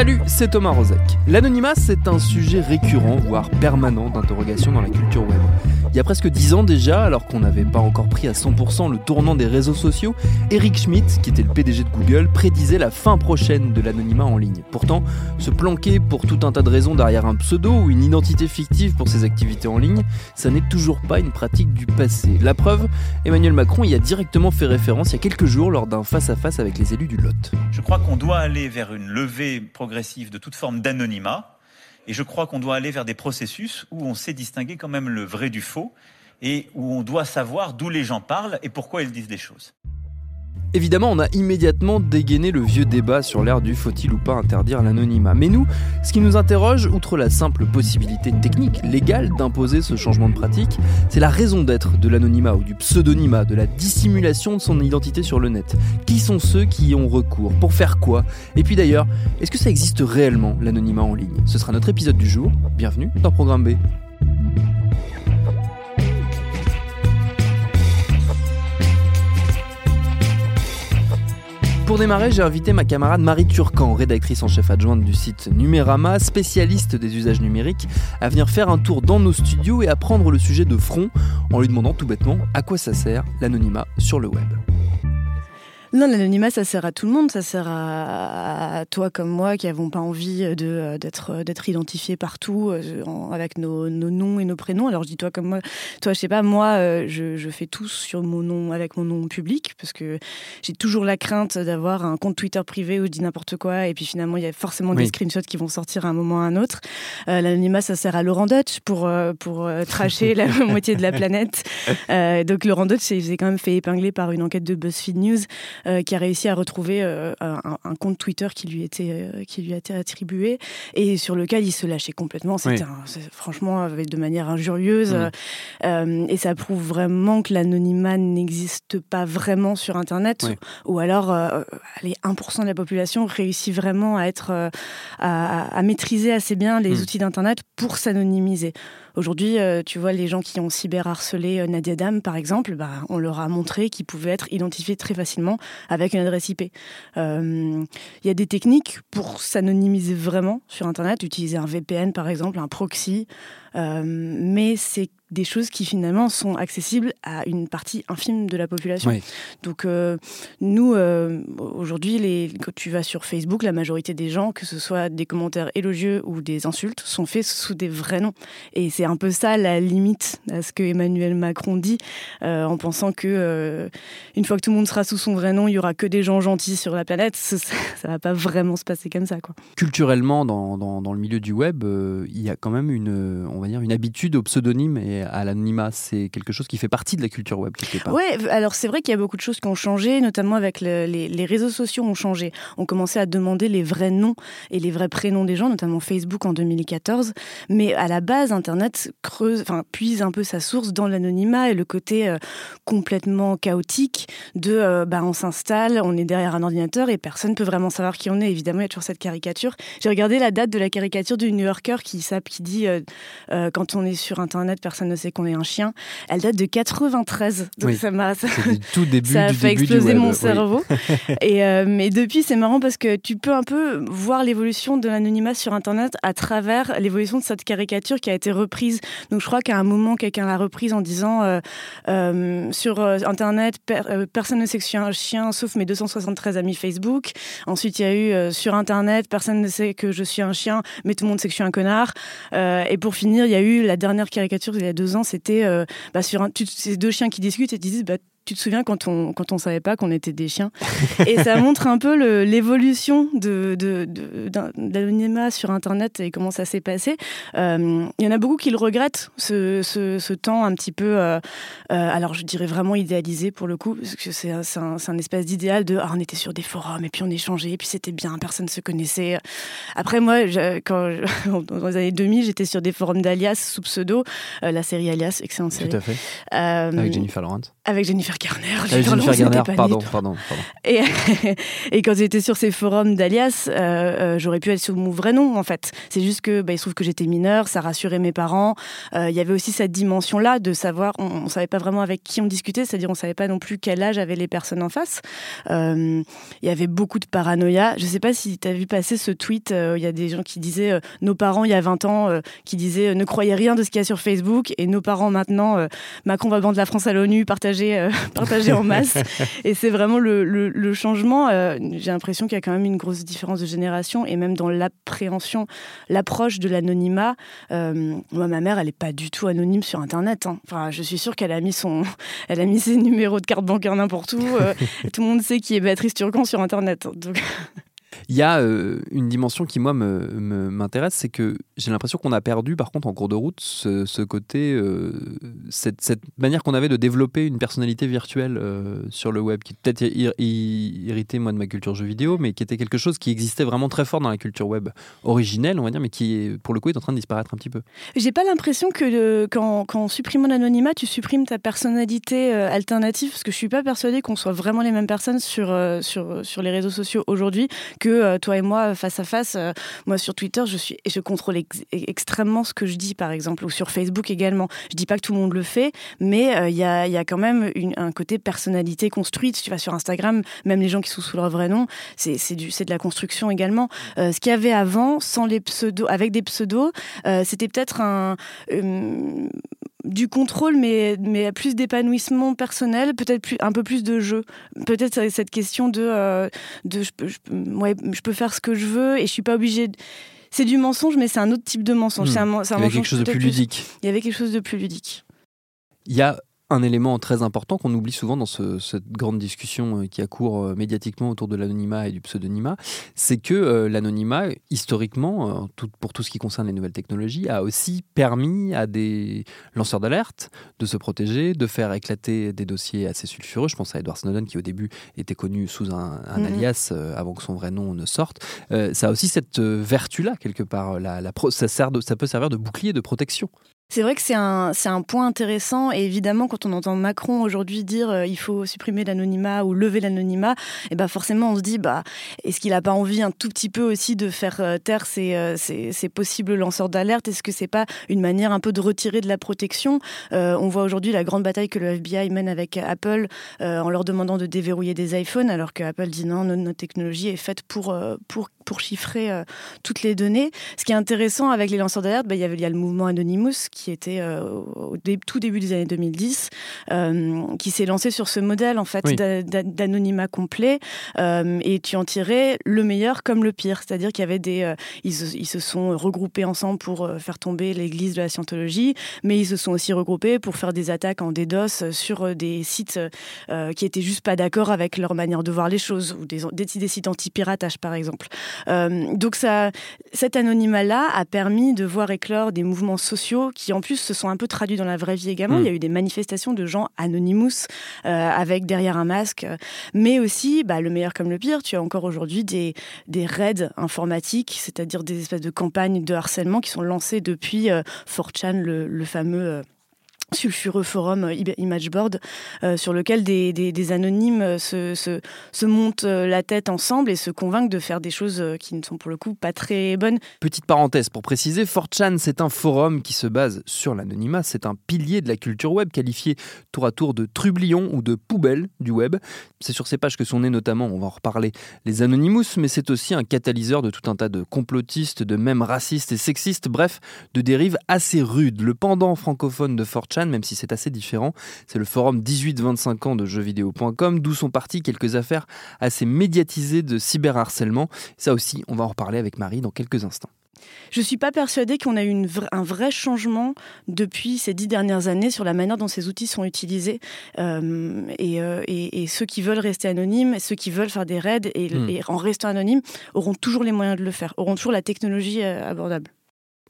Salut, c'est Thomas Rozek. L'anonymat, c'est un sujet récurrent, voire permanent d'interrogation dans la culture web. Il y a presque 10 ans déjà, alors qu'on n'avait pas encore pris à 100% le tournant des réseaux sociaux, Eric Schmidt, qui était le PDG de Google, prédisait la fin prochaine de l'anonymat en ligne. Pourtant, se planquer pour tout un tas de raisons derrière un pseudo ou une identité fictive pour ses activités en ligne, ça n'est toujours pas une pratique du passé. La preuve, Emmanuel Macron y a directement fait référence il y a quelques jours lors d'un face-à-face avec les élus du Lot. Je crois qu'on doit aller vers une levée progressive de toute forme d'anonymat. Et je crois qu'on doit aller vers des processus où on sait distinguer quand même le vrai du faux et où on doit savoir d'où les gens parlent et pourquoi ils disent des choses. Évidemment, on a immédiatement dégainé le vieux débat sur l'ère du faut-il ou pas interdire l'anonymat. Mais nous, ce qui nous interroge, outre la simple possibilité technique, légale, d'imposer ce changement de pratique, c'est la raison d'être de l'anonymat ou du pseudonymat, de la dissimulation de son identité sur le net. Qui sont ceux qui y ont recours? Pour faire quoi? Et puis d'ailleurs, est-ce que ça existe réellement, l'anonymat en ligne? Ce sera notre épisode du jour. Bienvenue dans Programme B. Pour démarrer, j'ai invité ma camarade Marie Turcan, rédactrice en chef adjointe du site Numérama, spécialiste des usages numériques, à venir faire un tour dans nos studios et à prendre le sujet de front en lui demandant tout bêtement à quoi ça sert l'anonymat sur le web. Non, l'anonymat, ça sert à tout le monde. Ça sert à, toi comme moi qui n'avons pas envie de, d'être, d'être identifiés partout euh, avec nos, noms et nos prénoms. Alors je dis toi comme moi. Toi, je sais pas, moi, euh, je, fais tout sur mon nom, avec mon nom public parce que j'ai toujours la crainte d'avoir un compte Twitter privé où je dis n'importe quoi et puis finalement, il y a forcément des screenshots qui vont sortir à un moment ou à un autre. Euh, l'anonymat, ça sert à Laurent Dutch pour, pour tracher la moitié de la planète. donc Laurent Dutch s'est quand même fait épingler par une enquête de BuzzFeed News. Euh, qui a réussi à retrouver euh, un, compte Twitter qui lui, était, euh, qui lui a été attribué et sur lequel il se lâchait complètement. C'était franchement de manière injurieuse. Et ça prouve vraiment que l'anonymat n'existe pas vraiment sur Internet. Ou alors, les 1% de la population réussit vraiment à, être, à, maîtriser assez bien les mm. outils d'Internet pour s'anonymiser. Aujourd'hui, euh, tu vois, les gens qui ont cyberharcelé euh, Nadia Dam, par exemple, bah, on leur a montré qu'ils pouvaient être identifiés très facilement avec une adresse IP. Euh, il y a des techniques pour s'anonymiser vraiment sur Internet, utiliser un VPN, par exemple, un proxy, mais c'est des choses qui finalement sont accessibles à une partie infime de la population. Donc euh, nous, euh, aujourd'hui, quand tu vas sur Facebook, la majorité des gens, que ce soit des commentaires élogieux ou des insultes, sont faits sous des vrais noms. Et c'est un peu ça la limite à ce que Emmanuel Macron dit, euh, en pensant que une fois que tout le monde sera sous son vrai nom, il y aura que des gens gentils sur la planète. Ça, ça va pas vraiment se passer comme ça. Quoi. Culturellement, dans, dans, dans le milieu du web, il y a quand même une, on va dire, une habitude au pseudonyme et à l'anonymat. C'est quelque chose qui fait partie de la culture web. Oui, alors c'est vrai qu'il y a beaucoup de choses qui ont changé, notamment avec les, réseaux sociaux ont changé. On commençait à demander les vrais noms et les vrais prénoms des gens, notamment Facebook en 2014. Mais à la base, Internet creuse, enfin puise un peu sa source dans l'anonymat et le côté euh, complètement chaotique de, euh, bah, on s'installe, on est derrière un ordinateur et personne peut vraiment savoir qui on est. Évidemment, il y a toujours cette caricature. J'ai regardé la date de la caricature du New Yorker qui, qui dit quand on est sur Internet, personne ne sait qu'on est un chien. Elle date de 93. Donc ça m'a tout début ça a fait exploser mon cerveau. Et mais depuis, c'est marrant parce que tu peux un peu voir l'évolution de l'anonymat sur Internet à travers l'évolution de cette caricature qui a été reprise. Donc je crois qu'à un moment, quelqu'un l'a reprise en disant sur Internet, personne ne sait que je suis un chien sauf mes 273 amis Facebook. Ensuite, il y a eu sur Internet, personne ne sait que je suis un chien, mais tout le monde sait que je suis un connard. Euh, et pour finir, il y a eu la dernière caricature il y a deux ans, c'était euh, bah, sur un, ces deux chiens qui discutent et disent bah, tu te souviens quand on quand on savait pas qu'on était des chiens et ça montre un peu l'évolution de, l'anonymat sur internet et comment ça s'est passé. Euh, il y en a beaucoup qui le regrettent ce, ce, temps un petit peu euh, euh, alors je dirais vraiment idéalisé pour le coup parce que c'est un, un, espèce d'idéal de ah, on était sur des forums et puis on échangeait et puis c'était bien personne se connaissait. Après moi quand dans les années 2000 j'étais sur des forums d'Alias sous pseudo la série Alias excellente série. tout à fait. Avec Jennifer Lawrence avec Jennifer Garner. Ah, Jennifer Garner, pardon, pardon, pardon. Et, et quand j'étais sur ces forums d'alias, euh, euh, j'aurais pu être sur mon vrai nom, en fait. C'est juste que, bah, il se trouve que j'étais mineure, ça rassurait mes parents. Euh, il y avait aussi cette dimension-là de savoir, on, ne savait pas vraiment avec qui on discutait, c'est-à-dire on savait pas non plus quel âge avaient les personnes en face. Il y avait beaucoup de paranoïa. Je sais pas si tu as vu passer ce tweet, il y a des gens qui disaient, nos parents il y a 20 ans, qui disaient, ne croyez rien de ce qu'il y a sur Facebook, et nos parents maintenant, Macron va vendre la France à l'ONU, partager partagé en masse. et c'est vraiment le, le, changement. Euh, j'ai l'impression qu'il y a quand même une grosse différence de génération et même dans l'appréhension, l'approche de l'anonymat. Euh, moi, ma mère, elle n'est pas du tout anonyme sur Internet. Hein. Enfin, je suis sûre qu'elle a mis son, elle a mis ses numéros de carte bancaire n'importe où. Euh, tout le monde sait qui est Béatrice Turcan sur Internet. Donc... Il y a euh, une dimension qui, moi, m'intéresse, c'est que j'ai l'impression qu'on a perdu, par contre, en cours de route, ce, côté, euh, cette, manière qu'on avait de développer une personnalité virtuelle euh, sur le web, qui peut-être irrité, moi, de ma culture jeu vidéo, mais qui était quelque chose qui existait vraiment très fort dans la culture web originelle, on va dire, mais qui, pour le coup, est en train de disparaître un petit peu. J'ai pas l'impression que quand, quand, en supprimant l'anonymat, tu supprimes ta personnalité alternative, parce que je suis pas persuadée qu'on soit vraiment les mêmes personnes sur, sur, sur les réseaux sociaux aujourd'hui que euh, toi et moi face à face. Euh, moi sur Twitter, je suis je contrôle extrêmement ce que je dis par exemple ou sur Facebook également. Je dis pas que tout le monde le fait, mais euh, il y, a, y, a, quand même un côté personnalité construite. Si tu vas sur Instagram, même les gens qui sont sous leur vrai nom, c'est c'est de la construction également. ce qu'il y avait avant, sans les pseudos, avec des pseudos, c'était peut-être un du contrôle, mais, mais plus d'épanouissement personnel, peut-être plus, un peu plus de jeu. Peut-être cette question de, euh, de je, je, peux faire ce que je veux et je suis pas obligée. C'est du mensonge, mais c'est un autre type de mensonge. Hmm. Un, Il y avait quelque chose de plus ludique. Il y avait quelque chose de plus ludique. Il y a un élément très important qu'on oublie souvent dans cette grande discussion euh, qui a cours euh, médiatiquement autour de l'anonymat et du pseudonymat, c'est que euh, l'anonymat, historiquement, pour tout ce qui concerne les nouvelles technologies, a aussi permis à des lanceurs d'alerte de se protéger, de faire éclater des dossiers assez sulfureux. Je pense à Edward Snowden qui au début était connu sous un, mhm. alias avant que son vrai nom ne sorte. ça a aussi cette vertu-là, quelque part. La, ça, sert ça peut servir de bouclier de protection. C'est vrai que c'est un, c'est un point intéressant et évidemment quand on entend Macron aujourd'hui dire euh, il faut supprimer l'anonymat ou lever l'anonymat, et eh ben forcément on se dit bah est-ce qu'il a pas envie un tout petit peu aussi de faire euh, taire ces, euh, ces, ces, possibles lanceurs d'alerte? Est-ce que c'est pas une manière un peu de retirer de la protection? On voit aujourd'hui la grande bataille que le FBI mène avec Apple en leur demandant de déverrouiller des iPhones alors que Apple dit non notre, technologie est faite pour pour pour chiffrer toutes les données. Ce qui est intéressant avec les lanceurs d'alerte, bah, il y, y a le mouvement Anonymous qui était euh, au tout début des années 2010, euh, qui s'est lancé sur ce modèle en fait d'anonymat complet, euh, et tu en tirais le meilleur comme le pire, c'est-à-dire qu'il y avait des, ils, se sont regroupés ensemble pour faire tomber l'Église de la scientologie, mais ils se sont aussi regroupés pour faire des attaques en DDoS sur des sites qui étaient juste pas d'accord avec leur manière de voir les choses, ou des, des, sites anti-piratage par exemple. donc ça, cet anonymat-là a permis de voir éclore des mouvements sociaux qui en plus se sont un peu traduits dans la vraie vie également. Hmm. Il y a eu des manifestations de gens anonymous euh, avec derrière un masque, mais aussi, bah, le meilleur comme le pire, tu as encore aujourd'hui des, des raids informatiques, c'est-à-dire des espèces de campagnes de harcèlement qui sont lancées depuis 4chan, euh, le, fameux... Euh, sulfureux forum euh, Imageboard euh, sur lequel des, anonymes euh, se, se, montent la tête ensemble et se convainquent de faire des choses qui ne sont pour le coup pas très bonnes. Petite parenthèse pour préciser, 4chan c'est un forum qui se base sur l'anonymat, c'est un pilier de la culture web qualifié tour à tour de trublion ou de poubelle du web. C'est sur ces pages que sont nés notamment, on va en reparler, les Anonymous, mais c'est aussi un catalyseur de tout un tas de complotistes, de mèmes racistes et sexistes, bref, de dérives assez rudes. Le pendant francophone de 4chan même si c'est assez différent. C'est le forum 18-25 ans de jeuxvideo.com, d'où sont parties quelques affaires assez médiatisées de cyberharcèlement. Ça aussi, on va en reparler avec Marie dans quelques instants. Je ne suis pas persuadée qu'on a eu un vrai changement depuis ces dix dernières années sur la manière dont ces outils sont utilisés. Euh, euh, et, ceux qui veulent rester anonymes, ceux qui veulent faire des raids et, hmm. et en restant anonymes, auront toujours les moyens de le faire, auront toujours la technologie euh, abordable.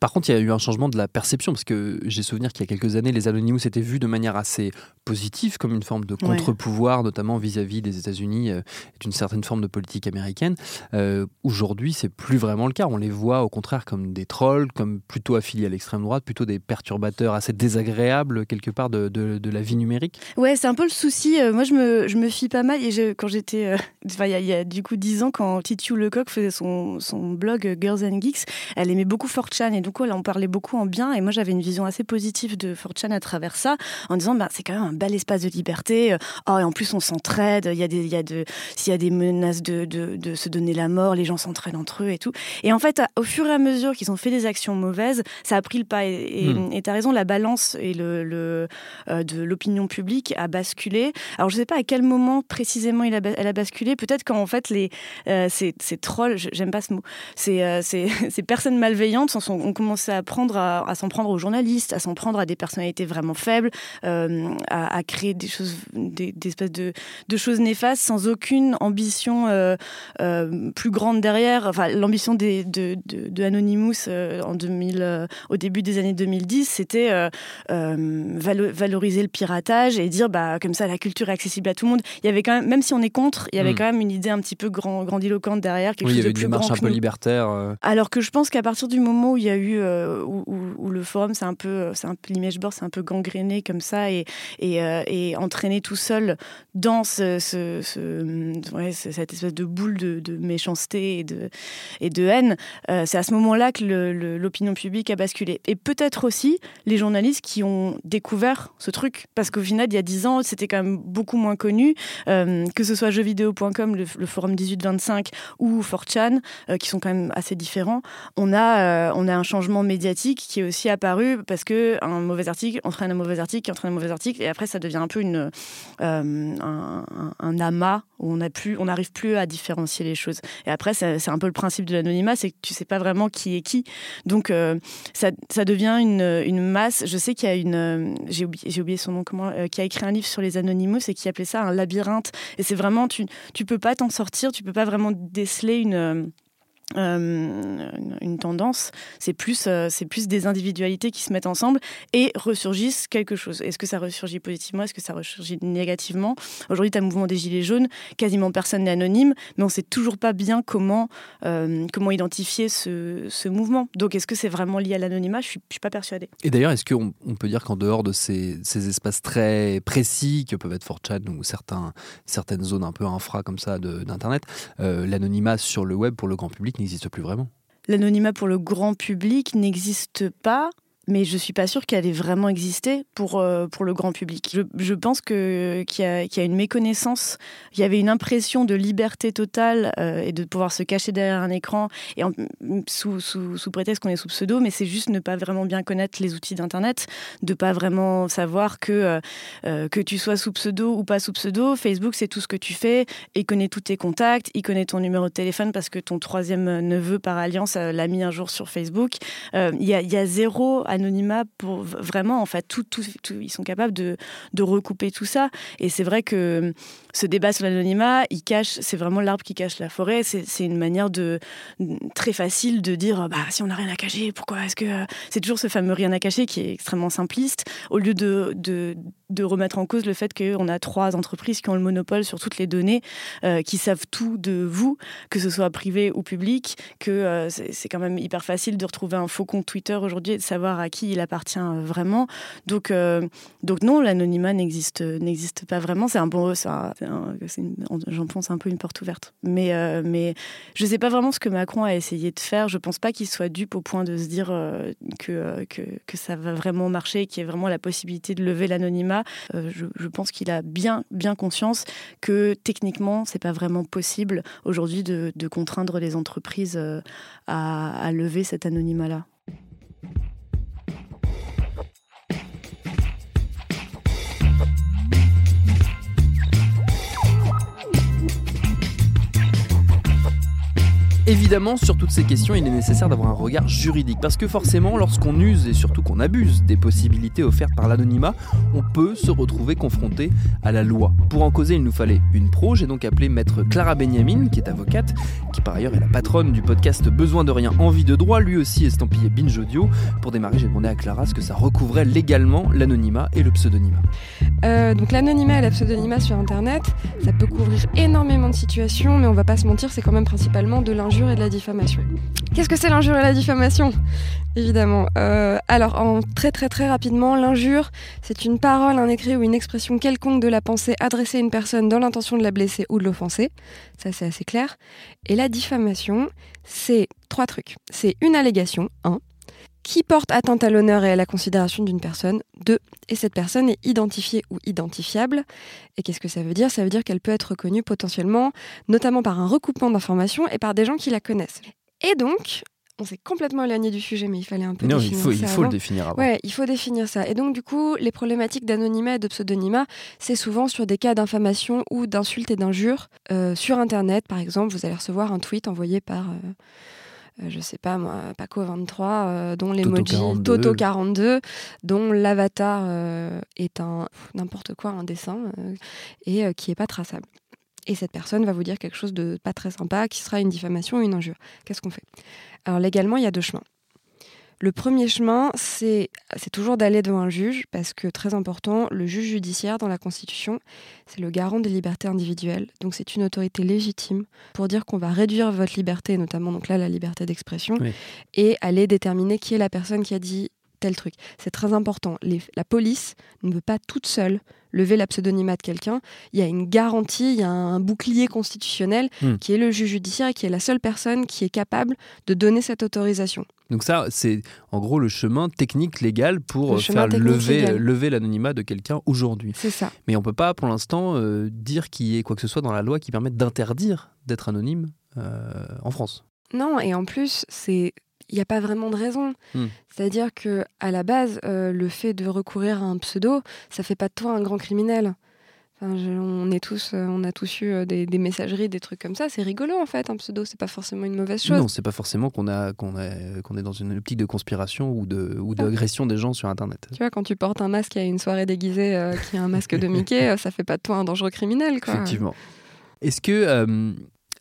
Par contre, il y a eu un changement de la perception, parce que j'ai souvenir qu'il y a quelques années, les Anonymous étaient vus de manière assez positive, comme une forme de contre-pouvoir, notamment vis-à-vis des États-Unis euh, et d'une certaine forme de politique américaine. Euh, Aujourd'hui, c'est plus vraiment le cas. On les voit au contraire comme des trolls, comme plutôt affiliés à l'extrême droite, plutôt des perturbateurs assez désagréables, quelque part, de, de, la vie numérique. Ouais, c'est un peu le souci. Euh, moi, je me, je me fie pas mal. Et quand j'étais. Euh, il y, a du coup dix ans, quand Titu Lecoq faisait son, son blog Girls and Geeks, elle aimait beaucoup 4chan. Et donc, là, on parlait beaucoup en bien. Et moi, j'avais une vision assez positive de 4chan à travers ça, en disant bah, c'est quand même un bel espace de liberté. Oh, et en plus, on s'entraide. Il y a des, il y a de, s'il y a des menaces de, de, de, se donner la mort, les gens s'entraident entre eux et tout. Et en fait, au fur et à mesure qu'ils ont fait des actions mauvaises, ça a pris le pas. Et hmm. tu as raison, la balance et le, le euh, de l'opinion publique a basculé. Alors, je sais pas à quel moment précisément il a, elle a basculé. Peut-être quand en fait les euh, ces, ces, trolls, j'aime pas ce mot, ces, euh, ces, ces personnes malveillantes ont commencé à prendre à, s'en prendre aux journalistes, à s'en prendre à des personnalités vraiment faibles, euh, à, créer des choses, des, espèces de, de, choses néfastes sans aucune ambition euh, euh, plus grande derrière. Enfin, l'ambition de, de, Anonymous en 2000, au début des années 2010, c'était valoriser le piratage et dire bah comme ça la culture est accessible à tout le monde. Il y avait quand même, même si on est contre, il y avait hmm. quand même une idée un petit peu grand, grandiloquente derrière, quelque chose il y avait de une démarche un peu libertaire. Alors que je pense qu'à partir du moment où il y a eu où, le forum, c'est un peu, c'est un l'image board, c'est un peu gangréné comme ça et, et, euh, entraîné tout seul dans cette espèce de boule de, méchanceté et de, haine. Euh, c'est à ce moment-là que l'opinion publique a basculé. Et peut-être aussi les journalistes qui ont découvert ce truc, parce qu'au final, il y a dix ans, c'était quand même beaucoup moins connu, euh, que ce soit jeuxvideo.com, le, le, forum 1825 ou 4chan, qui sont quand même assez différents. On a, on a un changement médiatique qui est aussi apparu parce que un mauvais article entraîne un mauvais article, entraîne un mauvais article, et après ça devient un peu une, euh, un, amas où on n'arrive plus à différencier les choses. Et après, c'est un peu le principe de l'anonymat, c'est que tu sais pas vraiment qui est qui. Donc euh, ça, ça, devient une, une, masse. Je sais qu'il y a une, euh, j'ai oublié, oublié, son nom, comment, qui a écrit un livre sur les anonymous et qui appelait ça un labyrinthe. Et c'est vraiment, tu, tu peux pas t'en sortir, tu peux pas vraiment déceler une euh, une tendance, c'est plus, euh, plus des individualités qui se mettent ensemble et ressurgissent quelque chose. Est-ce que ça ressurgit positivement? Est-ce que ça ressurgit négativement? Aujourd'hui, tu as le mouvement des Gilets jaunes, quasiment personne n'est anonyme, mais on ne sait toujours pas bien comment, euh, comment identifier ce, ce, mouvement. Donc, est-ce que c'est vraiment lié à l'anonymat? Je ne suis, pas persuadée. Et d'ailleurs, est-ce qu'on on peut dire qu'en dehors de ces, ces, espaces très précis, que peuvent être 4chan ou certains, certaines zones un peu infra comme ça d'Internet, l'anonymat sur le web pour le grand public n'existe plus vraiment. L'anonymat pour le grand public n'existe pas mais je suis pas sûre qu'elle ait vraiment existé pour, euh, pour le grand public. Je, pense que, qu'il, y a, y a, une méconnaissance, il y avait une impression de liberté totale euh, et de pouvoir se cacher derrière un écran et sous, sous, sous, prétexte qu'on est sous pseudo, mais c'est juste ne pas vraiment bien connaître les outils d'Internet, de pas vraiment savoir que, euh, que tu sois sous pseudo ou pas sous pseudo, Facebook c'est tout ce que tu fais, il connaît tous tes contacts, il connaît ton numéro de téléphone parce que ton troisième neveu par alliance l'a mis un jour sur Facebook. Il y, a, y a zéro anonymat pour vraiment, en fait, tout, tout, ils sont capables de, recouper tout ça. Et c'est vrai que ce débat sur l'anonymat, il cache, c'est vraiment l'arbre qui cache la forêt. C'est une manière de très facile de dire, bah si on n'a rien à cacher, pourquoi est-ce que c'est toujours ce fameux rien à cacher qui est extrêmement simpliste, au lieu de, de, de remettre en cause le fait qu'on a trois entreprises qui ont le monopole sur toutes les données, euh, qui savent tout de vous, que ce soit privé ou public, que euh, c'est quand même hyper facile de retrouver un faux compte Twitter aujourd'hui et de savoir à qui il appartient vraiment. Donc, donc non, l'anonymat n'existe n'existe pas vraiment. C'est un bon, j'en pense un peu une porte ouverte. Mais mais je sais pas vraiment ce que Macron a essayé de faire. Je pense pas qu'il soit dupe au point de se dire que, que, que ça va vraiment marcher, qu'il y ait vraiment la possibilité de lever l'anonymat. Je, je pense qu'il a bien conscience que techniquement c'est pas vraiment possible aujourd'hui de, contraindre les entreprises euh, à lever cet anonymat-là. Évidemment, sur toutes ces questions, il est nécessaire d'avoir un regard juridique, parce que forcément, lorsqu'on use et surtout qu'on abuse des possibilités offertes par l'anonymat, on peut se retrouver confronté à la loi. Pour en causer, il nous fallait une pro, j'ai donc appelé maître Clara Benjamin, qui est avocate, qui par ailleurs est la patronne du podcast Besoin de rien, envie de droit, lui aussi estampillé Binge Audio. Pour démarrer, j'ai demandé à Clara ce que ça recouvrait légalement l'anonymat et le pseudonymat. Euh, donc l'anonymat et le pseudonymat sur Internet, ça peut couvrir énormément de situations, mais on va pas se mentir, c'est quand même principalement de l'injure et de la diffamation. Qu'est-ce que c'est l'injure et la diffamation? Évidemment. Euh, alors, très très très rapidement, l'injure, c'est une parole, un écrit ou une expression quelconque de la pensée adressée à une personne dans l'intention de la blesser ou de l'offenser. Ça, c'est assez clair. Et la diffamation, c'est trois trucs. C'est une allégation, un, qui porte atteinte à l'honneur et à la considération d'une personne. Deux, et cette personne est identifiée ou identifiable. Et qu'est-ce que ça veut dire? Ça veut dire qu'elle peut être reconnue potentiellement, notamment par un recoupement d'informations et par des gens qui la connaissent. Et donc, on s'est complètement éloigné du sujet, mais il fallait un peu non, définir il faut, ça. il faut le définir avant. Ouais, il faut définir ça. Et donc, du coup, les problématiques d'anonymat et de pseudonymat, c'est souvent sur des cas d'infamation ou d'insultes et d'injures. Euh, sur Internet, par exemple, vous allez recevoir un tweet envoyé par. Euh, euh, je sais pas moi, Paco23, euh, dont l'emoji Toto42, dont l'avatar euh, est un n'importe quoi, un dessin, et qui est pas traçable. Et cette personne va vous dire quelque chose de pas très sympa, qui sera une diffamation ou une injure. Qu'est-ce qu'on fait? Alors légalement, il y a deux chemins. Le premier chemin, c'est toujours d'aller devant un juge, parce que très important, le juge judiciaire dans la Constitution, c'est le garant des libertés individuelles. Donc c'est une autorité légitime pour dire qu'on va réduire votre liberté, notamment donc là la liberté d'expression, et aller déterminer qui est la personne qui a dit tel truc. C'est très important. la police ne peut pas toute seule lever la pseudonymat de quelqu'un. Il y a une garantie, il y a un bouclier constitutionnel hmm. qui est le juge judiciaire et qui est la seule personne qui est capable de donner cette autorisation. Donc ça, c'est en gros le chemin technique légal pour faire lever, lever l'anonymat de quelqu'un aujourd'hui. C'est ça. Mais on ne peut pas pour l'instant euh, dire qu'il y ait quoi que ce soit dans la loi qui permette d'interdire d'être anonyme euh, en France. Non, et en plus, c'est il n'y a pas vraiment de raison. Hmm. C'est-à-dire que à la base, euh, le fait de recourir à un pseudo, ça fait pas de toi un grand criminel. on est tous, euh, on a tous eu euh, des, messageries, des trucs comme ça. C'est rigolo en fait. Un pseudo, c'est pas forcément une mauvaise chose. Non, c'est pas forcément qu'on a, qu'on qu'on est dans une optique de conspiration ou de, ou d'agression des gens sur Internet. Tu vois, quand tu portes un masque à une soirée déguisée qui a un masque de Mickey, ça fait pas de toi un dangereux criminel. Quoi. Effectivement. Est-ce que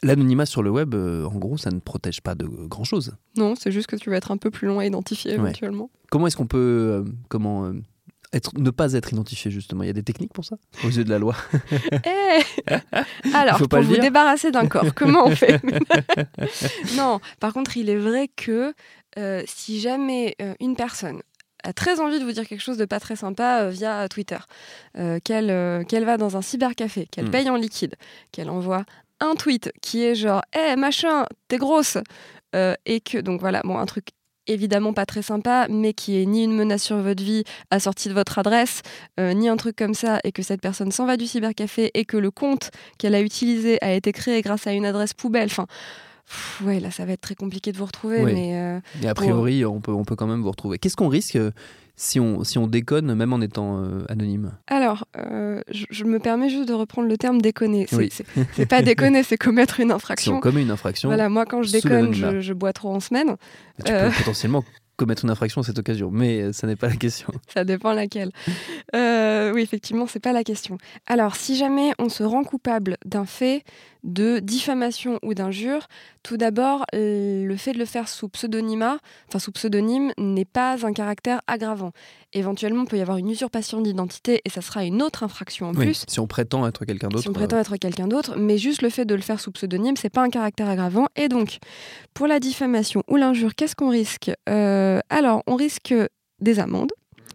L'anonymat sur le web, euh, en gros, ça ne protège pas de grand-chose. Non, c'est juste que tu vas être un peu plus loin à identifier éventuellement. Comment est-ce qu'on peut euh, comment, euh, être, ne pas être identifié, justement? Il y a des techniques pour ça, aux yeux de la loi eh Alors, pour vous débarrasser d'un corps, comment on fait? Non, par contre, il est vrai que si jamais une personne a très envie de vous dire quelque chose de pas très sympa via Twitter, qu'elle qu'elle va dans un cybercafé, qu'elle hmm. paye en liquide, qu'elle envoie un tweet qui est genre hé machin t'es grosse euh, et que donc voilà bon un truc évidemment pas très sympa mais qui est ni une menace sur votre vie assortie de votre adresse euh, ni un truc comme ça et que cette personne s'en va du cybercafé et que le compte qu'elle a utilisé a été créé grâce à une adresse poubelle enfin ouais, là, ça va être très compliqué de vous retrouver. Mais, euh, a priori, on, peut, on peut quand même vous retrouver. Qu'est-ce qu'on risque si on, si on déconne, même en étant euh, anonyme Alors, euh, je, me permets juste de reprendre le terme déconner. C'est pas déconner, c'est commettre une infraction. Si on commet une infraction. Voilà, moi quand je déconne, je, bois trop en semaine. tu peux euh, potentiellement commettre une infraction à cette occasion, mais ça n'est pas la question. ça dépend laquelle. oui, effectivement, c'est pas la question. Alors, si jamais on se rend coupable d'un fait de diffamation ou d'injure, tout d'abord, le fait de le faire sous pseudonymat, enfin sous pseudonyme, n'est pas un caractère aggravant. Éventuellement, il peut y avoir une usurpation d'identité et ça sera une autre infraction en plus. Si on prétend être quelqu'un d'autre. Si on prétend euh, être quelqu'un d'autre, mais juste le fait de le faire sous pseudonyme, c'est pas un caractère aggravant. Et donc, pour la diffamation ou l'injure, qu'est-ce qu'on risque euh, Alors, on risque des amendes,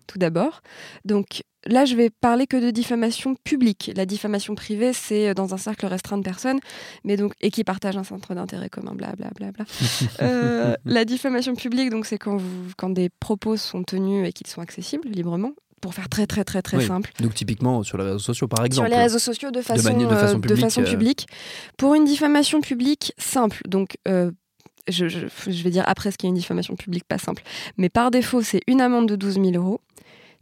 tout d'abord. Donc là, je vais parler que de diffamation publique. La diffamation privée, c'est euh, dans un cercle restreint de personnes, mais donc et qui partagent un centre d'intérêt commun, blablabla. Bla, bla, euh, la diffamation publique, donc c'est quand, vous, quand des propos sont tenus et qu'ils sont accessibles librement. Pour faire très très très très simple. Donc typiquement sur les réseaux sociaux par exemple. Sur les réseaux sociaux de façon, de, façon, publique, Pour une diffamation publique simple, donc je, je, vais dire après ce qui est une diffamation publique pas simple, mais par défaut, c'est une amende de 12 000 euros.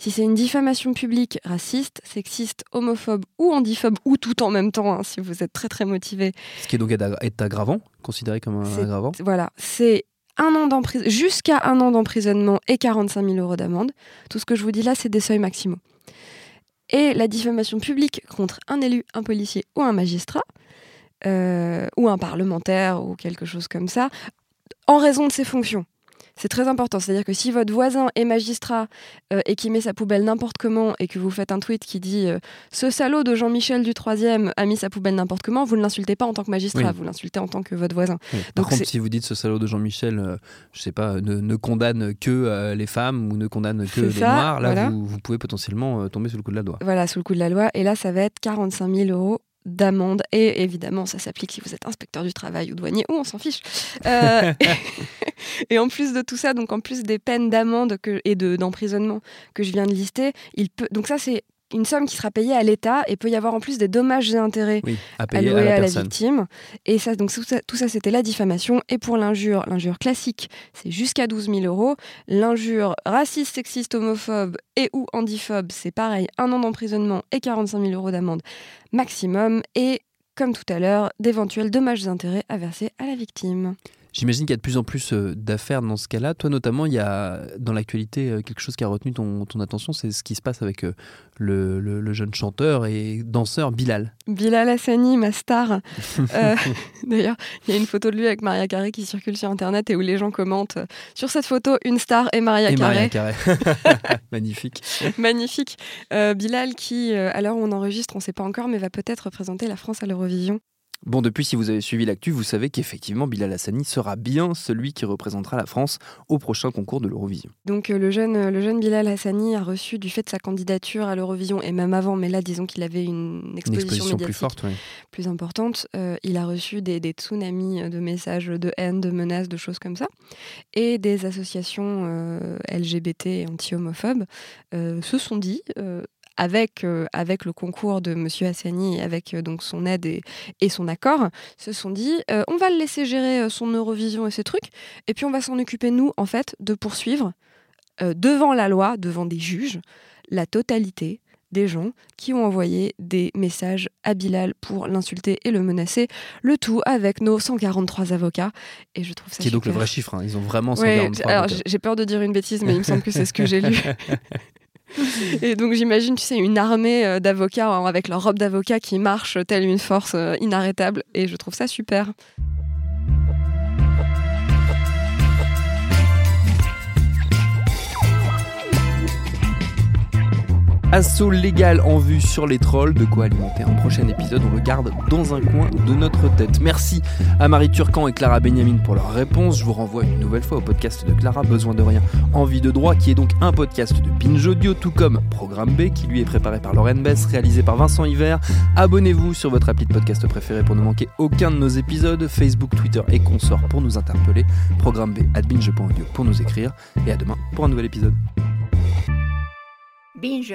Si c'est une diffamation publique raciste, sexiste, homophobe ou antiphobe, ou tout en même temps, hein, si vous êtes très très motivé. Ce qui est donc est aggravant, considéré comme un aggravant Voilà, c'est un an d'emprisonnement, jusqu'à un an d'emprisonnement et 45 000 euros d'amende. Tout ce que je vous dis là, c'est des seuils maximaux. Et la diffamation publique contre un élu, un policier ou un magistrat, euh, ou un parlementaire ou quelque chose comme ça, en raison de ses fonctions. C'est très important. C'est-à-dire que si votre voisin est magistrat euh, et qui met sa poubelle n'importe comment et que vous faites un tweet qui dit euh, ce salaud de Jean-Michel du 3 a mis sa poubelle n'importe comment, vous ne l'insultez pas en tant que magistrat, vous l'insultez en tant que votre voisin. Par contre, si vous dites ce salaud de Jean-Michel, je euh, je sais pas, ne, condamne que les femmes ou ne condamne que les noirs, là vous, vous, pouvez potentiellement tomber sous le coup de la loi. Voilà, sous le coup de la loi. Et là, ça va être 45 000 euros d'amende. Et évidemment, ça s'applique si vous êtes inspecteur du travail ou douanier, ou on s'en fiche. Euh, et en plus de tout ça, donc en plus des peines d'amende et d'emprisonnement que je viens de lister, il peut. Donc ça, c'est une somme qui sera payée à l'État et peut y avoir en plus des dommages et intérêts à, payer à, la, victime. Et ça, donc tout ça, c'était la diffamation. Et pour l'injure, l'injure classique, c'est jusqu'à 12 000 euros. L'injure raciste, sexiste, homophobe et ou handiphobe, c'est pareil, un an d'emprisonnement et 45 000 euros d'amende maximum. Et comme tout à l'heure, d'éventuels dommages et intérêts à verser à la victime. J'imagine qu'il y a de plus en plus euh, d'affaires dans ce cas-là. Toi, notamment, il y a dans l'actualité euh, quelque chose qui a retenu ton, attention, c'est ce qui se passe avec euh, le, jeune chanteur et danseur Bilal. Bilal Hassani, ma star. D'ailleurs, il y a une photo de lui avec Maria Carré qui circule sur Internet et où les gens commentent sur cette photo une star et Maria et Carré. Maria Magnifique. Magnifique. Bilal qui, à l'heure où on enregistre, on ne sait pas encore, mais va peut-être représenter la France à l'Eurovision. Bon, depuis, si vous avez suivi l'actu, vous savez qu'effectivement, Bilal Hassani sera bien celui qui représentera la France au prochain concours de l'Eurovision. Donc, euh, le, jeune, le jeune Bilal Hassani a reçu, du fait de sa candidature à l'Eurovision, et même avant, mais là, disons qu'il avait une exposition, plus forte, plus importante, euh, il a reçu des, tsunamis de messages de haine, de menaces, de choses comme ça, et des associations euh, LGBT et anti-homophobes se sont dit avec, euh, avec le concours de M. Hassani avec euh, donc son aide et, son accord, se sont dit euh, on va le laisser gérer son Eurovision et ses trucs, et puis on va s'en occuper, nous, en fait, de poursuivre devant la loi, devant des juges, la totalité des gens qui ont envoyé des messages à Bilal pour l'insulter et le menacer, le tout avec nos 143 avocats. Et je trouve ça Qui est donc le vrai chiffre, hein. ils ont vraiment 143 Alors j'ai peur de dire une bêtise, mais il me semble que c'est ce que j'ai lu. Et donc j'imagine, tu sais, une armée euh, d'avocats hein, avec leur robe d'avocat qui marche telle une force euh, inarrêtable. Et je trouve ça super. Assaut légal en vue sur les trolls, de quoi alimenter un prochain épisode, on le garde dans un coin de notre tête. Merci à Marie Turcan et Clara Benjamin pour leur réponse. Je vous renvoie une nouvelle fois au podcast de Clara, Besoin de rien, Envie de droit, qui est donc un podcast de Binge Audio, tout comme Programme B, qui lui est préparé par Lauren Bess, réalisé par Vincent Hiver. Abonnez-vous sur votre appli de podcast préféré pour ne manquer aucun de nos épisodes, Facebook, Twitter et consorts pour nous interpeller, Programme B at binge.audio pour nous écrire, et à demain pour un nouvel épisode. Binge